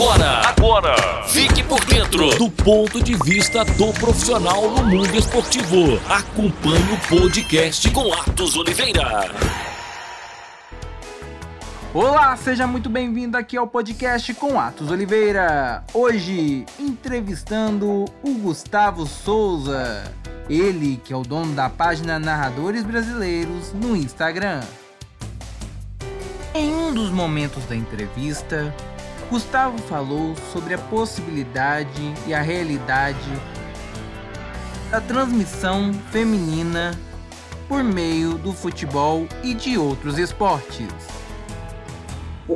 Agora, agora, fique por dentro do ponto de vista do profissional no mundo esportivo. Acompanhe o podcast com Atos Oliveira. Olá, seja muito bem-vindo aqui ao podcast com Atos Oliveira. Hoje, entrevistando o Gustavo Souza. Ele que é o dono da página Narradores Brasileiros no Instagram. Em um dos momentos da entrevista, Gustavo falou sobre a possibilidade e a realidade da transmissão feminina por meio do futebol e de outros esportes.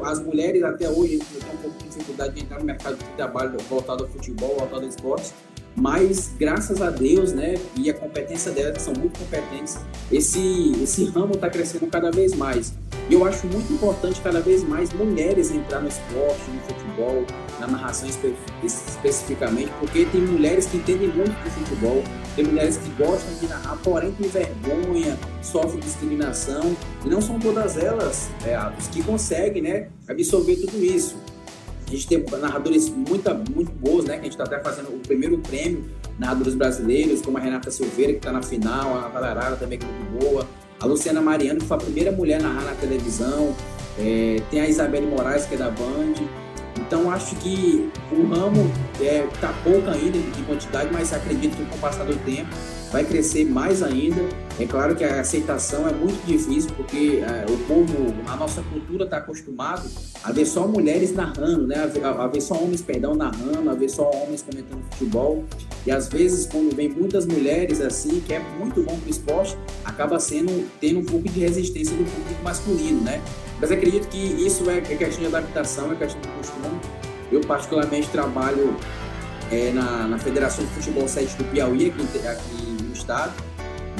As mulheres até hoje têm um pouco de dificuldade de entrar no mercado de trabalho voltado ao futebol, voltado ao esporte, mas graças a Deus, né, e a competência delas, são muito competentes, esse, esse ramo está crescendo cada vez mais. E eu acho muito importante cada vez mais mulheres entrar no esporte, no futebol, na narração espe especificamente, porque tem mulheres que entendem muito de futebol, tem mulheres que gostam de narrar, porém tem vergonha, sofrem discriminação, e não são todas elas é, que conseguem né, absorver tudo isso. A gente tem narradores muito, muito boas, né? Que a gente está até fazendo o primeiro prêmio, narradores brasileiros, como a Renata Silveira, que está na final, a Natália Arara também, que é muito boa, a Luciana Mariano, que foi a primeira mulher a narrar na televisão, é, tem a Isabelle Moraes, que é da Band. Então, acho que o ramo está é, tá pouco ainda de quantidade, mas acredito que com o passar do tempo vai crescer mais ainda. É claro que a aceitação é muito difícil, porque é, o povo, a nossa cultura está acostumado a ver só mulheres narrando, né? A ver, a ver, só homens, perdão, narrando, a ver só homens comentando futebol. E às vezes, quando vem muitas mulheres assim, que é muito bom para o esporte, acaba sendo tendo um pouco de resistência do público masculino, né? Mas acredito que isso é, é questão de adaptação, é questão de costume. Eu particularmente trabalho é, na, na Federação de Futebol 7 do Piauí, aqui, aqui estado,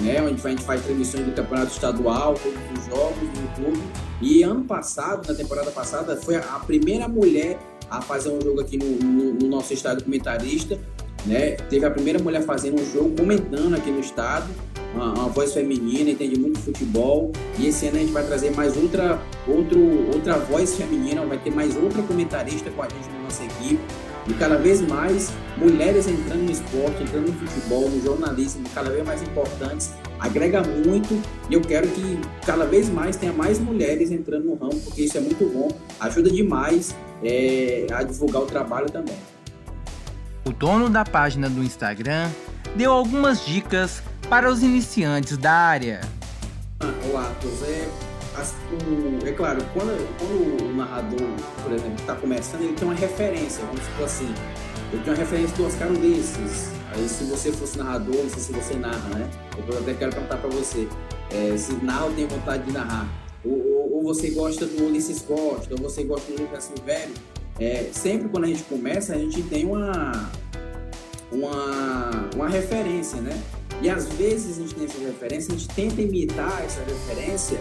né, onde a gente faz transmissões do campeonato estadual, todos os jogos no YouTube. E ano passado, na temporada passada, foi a primeira mulher a fazer um jogo aqui no, no, no nosso estado comentarista. Né? Teve a primeira mulher fazendo um jogo, comentando aqui no estado, uma, uma, voz feminina, entende muito futebol. E esse ano a gente vai trazer mais outra, outro, outra voz feminina, vai ter mais outra comentarista com a gente na nossa equipe e cada vez mais mulheres entrando no esporte, entrando no futebol, no jornalismo, cada vez mais importantes, agrega muito e eu quero que cada vez mais tenha mais mulheres entrando no ramo, porque isso é muito bom, ajuda demais é, a divulgar o trabalho também. O dono da página do Instagram deu algumas dicas para os iniciantes da área. Ah, o Atos, é as, o, é claro, quando, quando o narrador, por exemplo, está começando, ele tem uma referência, vamos supor assim, ele tem uma referência do Oscar Ulisses. Aí se você fosse narrador, não sei se você narra, né? Eu até quero perguntar para você, é, se narra ou tem vontade de narrar. Ou, ou, ou, você gosta do Ulisses Costa, ou você gosta do Lucas Silvério. É, sempre quando a gente começa, a gente tem uma, uma, uma referência, né? E às vezes a gente tem essa referência, a gente tenta imitar essa referência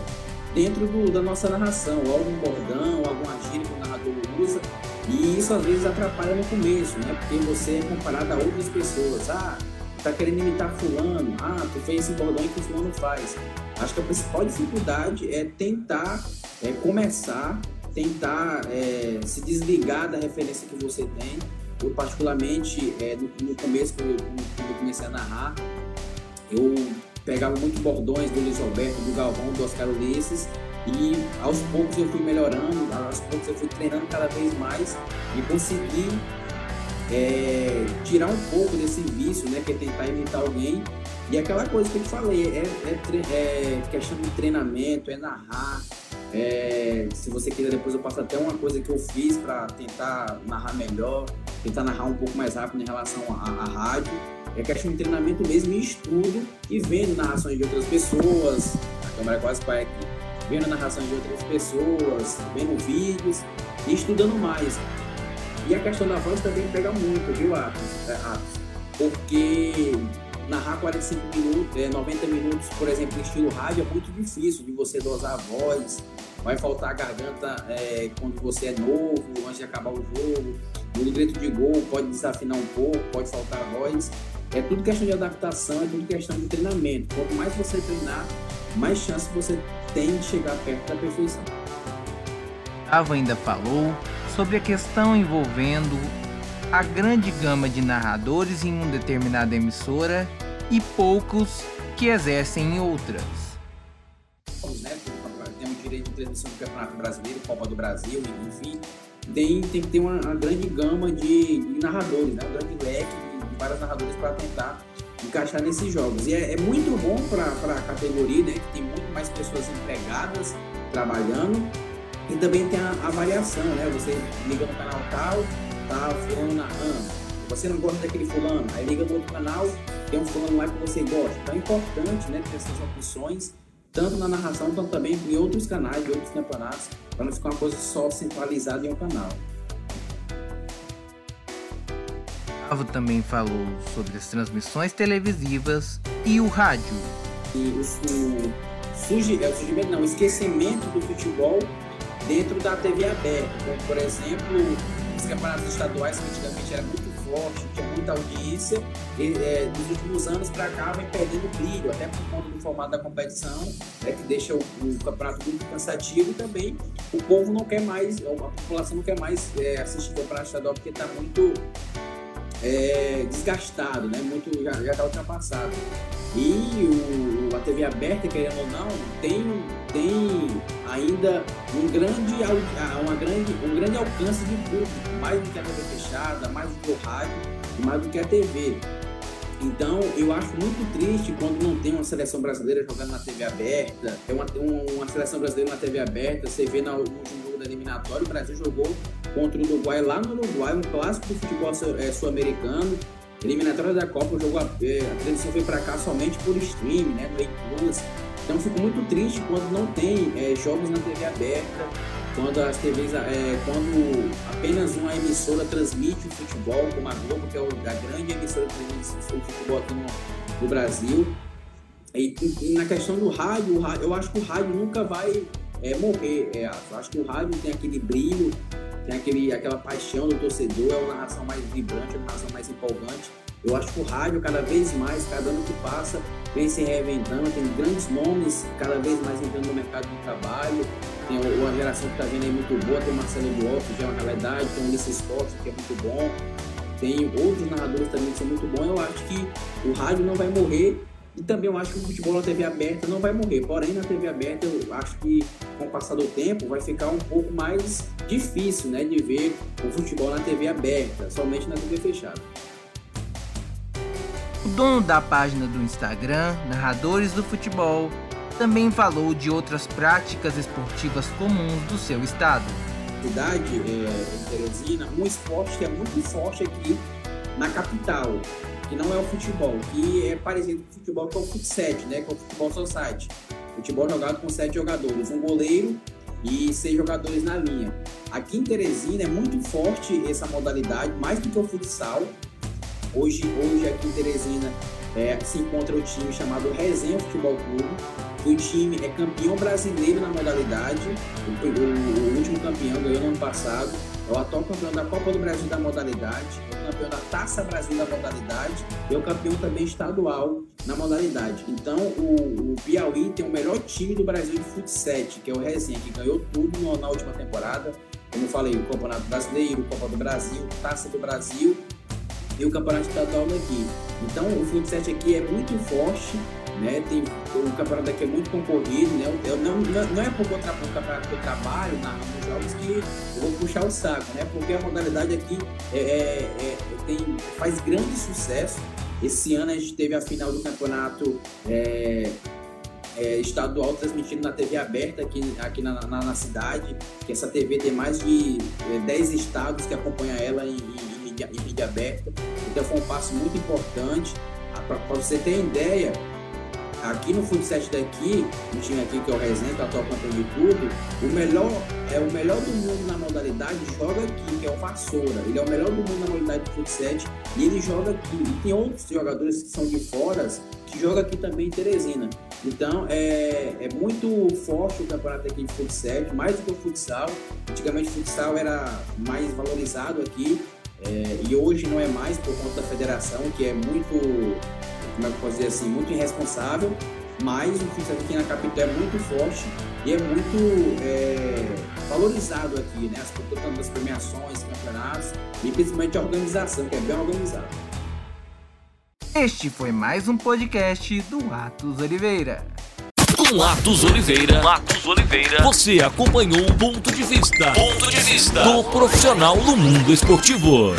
dentro do, da nossa narração, algum bordão, alguma gíria que o narrador usa, e isso às vezes atrapalha no começo, né? Porque você é comparado a outras pessoas. Ah, tá querendo imitar fulano, ah, tu fez esse bordão que o fulano faz. Acho que a principal dificuldade é tentar é, começar, tentar é, se desligar da referência que você tem. Eu particularmente, é, no, no começo, quando eu comecei a narrar, eu pegava muitos bordões do Luiz Roberto, do Galvão, do Oscar Ulisses, e aos poucos eu fui melhorando, aos poucos eu fui treinando cada vez mais e consegui é, tirar um pouco desse vício, né, que é tentar imitar alguém. E aquela coisa que eu te falei, é, é, é questão de treinamento, é narrar. É, se você quiser, depois eu passo até uma coisa que eu fiz para tentar narrar melhor, tentar narrar um pouco mais rápido em relação à rádio é questão de treinamento mesmo e estudo e vendo narrações de outras pessoas. A câmera quase vai aqui. Vendo narrações de outras pessoas, vendo vídeos e estudando mais. E a questão da voz também pega muito, viu, Atos? É? Porque narrar 45 minutos, é, 90 minutos, por exemplo, em estilo rádio, é muito difícil de você dosar a voz. Vai faltar a garganta é, quando você é novo, antes de acabar o jogo. No grito de gol pode desafinar um pouco, pode faltar a voz. É tudo questão de adaptação, é tudo questão de treinamento. Quanto mais você treinar, mais chance você tem de chegar perto da perfeição. Ava ainda falou sobre a questão envolvendo a grande gama de narradores em uma determinada emissora e poucos que exercem em outras. Né, temos direito de transmissão do Campeonato Brasileiro, Copa do Brasil, enfim, tem, tem que ter uma, uma grande gama de, de narradores, né, um grande leque vários narradores para tentar encaixar nesses jogos. E é, é muito bom para a categoria, né, que tem muito mais pessoas empregadas trabalhando e também tem a, a variação, né? Você liga no canal tal, tá fulano narrando. Você não gosta daquele fulano, aí liga no outro canal, tem um fulano lá que você gosta. Então é importante, né, ter essas opções, tanto na narração, quanto também em outros canais, de outros campeonatos, para não ficar uma coisa só centralizada em um canal. Gustavo também falou sobre as transmissões televisivas e o rádio. E o, o, surgi, é, o surgimento, não, o esquecimento do futebol dentro da TV aberta, como por exemplo os campeonatos estaduais que antigamente era muito forte, tinha muita audiência, e é, nos últimos anos para cá vem perdendo brilho, até por conta do formato da competição, é, que deixa o, o, campeonato muito cansativo e também o povo não quer mais, a população não quer mais é, assistir o campeonato estadual porque está muito é, desgastado, né? muito, já está ultrapassado. E o, a TV aberta, querendo ou não, tem, tem ainda um grande, uma grande, um grande alcance de público, mais do que a TV fechada, mais do que o rádio, mais do que a TV. Então, eu acho muito triste quando não tem uma seleção brasileira jogando na TV aberta, é uma, uma seleção brasileira na TV aberta, você vê no último jogo da eliminatória, o Brasil jogou contra o Uruguai lá no Uruguai, um clássico do futebol é, sul-americano, eliminatória da Copa, o jogo, a, é, a transmissão veio para cá somente por stream, né, no Plus. Então fico muito triste quando não tem é, jogos na TV aberta, quando as TVs, é, quando apenas uma emissora transmite o futebol, como a Globo, que é a grande emissora que transmite o futebol aqui no, no Brasil. E, e, na questão do rádio, eu acho que o rádio nunca vai é, morrer. É, acho que o rádio tem aquele brilho, tem aquele, aquela paixão do torcedor, é uma narração mais vibrante, uma narração mais empolgante. Eu acho que o rádio, cada vez mais, cada ano que passa, vem se reinventando, tem grandes nomes cada vez mais entrando no mercado de trabalho. Tem uma geração que está vindo aí muito boa, tem o Marcelo Duoff, que já é uma realidade, tem o Ulisses Costa, que é muito bom. Tem outros narradores também que são muito bons. Eu acho que o rádio não vai morrer e também eu acho que o futebol na TV aberta não vai morrer. Porém, na TV aberta, eu acho que com o passar do tempo vai ficar um pouco mais difícil né, de ver o futebol na TV aberta, somente na TV fechada. O dono da página do Instagram, Narradores do Futebol, também falou de outras práticas esportivas comuns do seu estado. Cidade, é, em Teresina, um esporte que é muito forte aqui na capital, que não é o futebol, que é parecido com o futebol que é o né, que é o futebol society. Futebol jogado com sete jogadores, um goleiro e seis jogadores na linha. Aqui em Teresina é muito forte essa modalidade, mais do que o futsal. Hoje, hoje aqui em Teresina é, se encontra o time chamado Resenha Futebol Clube. O time é campeão brasileiro na modalidade, o, o, o último campeão ganhou no ano passado é o atual campeão da Copa do Brasil da modalidade, é o campeão da Taça Brasil da modalidade e é o campeão também estadual na modalidade. Então, o, o Piauí tem o melhor time do Brasil de futsal, que é o Resenha, que ganhou tudo no, na última temporada. Como falei, o Campeonato Brasileiro, Copa do Brasil, Taça do Brasil e o Campeonato Estadual daqui. Então, o futsal aqui é muito forte né? Tem, o campeonato aqui é muito concorrido, né? Eu, não, não é por conta do campeonato que eu trabalho na nos jogos que eu vou puxar o saco, né? Porque a modalidade aqui é, é, é, tem, faz grande sucesso. Esse ano a gente teve a final do campeonato é, é, estadual transmitido na TV aberta aqui, aqui na, na, na, cidade, que essa TV tem mais de 10 é, estados que acompanham ela em, em, em, mídia, em mídia aberta. Então foi um passo muito importante. Para você ter ideia, aqui no futsal daqui, um time aqui que é o Resenha, que é atual campeão de tudo, o melhor, é o melhor do mundo na modalidade joga aqui, que é o Vassoura. Ele é o melhor do mundo na modalidade de futsal e ele joga aqui. E tem outros jogadores que são de fora que jogam aqui também em Teresina. Então é, é muito forte o campeonato aqui de futsal, mais do que o futsal. Antigamente o futsal era mais valorizado aqui. É, e hoje não é mais por conta da federação, que é muito como é que eu posso dizer assim, muito irresponsável, mas o futsal aqui na capital é muito forte e é muito é, valorizado aqui, né? As, tanto as premiações, campeonatos e principalmente a organização, que é bem organizada. Este foi mais um podcast do Atos Oliveira. Com Atos Oliveira, Atos Oliveira, você acompanhou o ponto de vista, ponto de vista do profissional no mundo esportivo.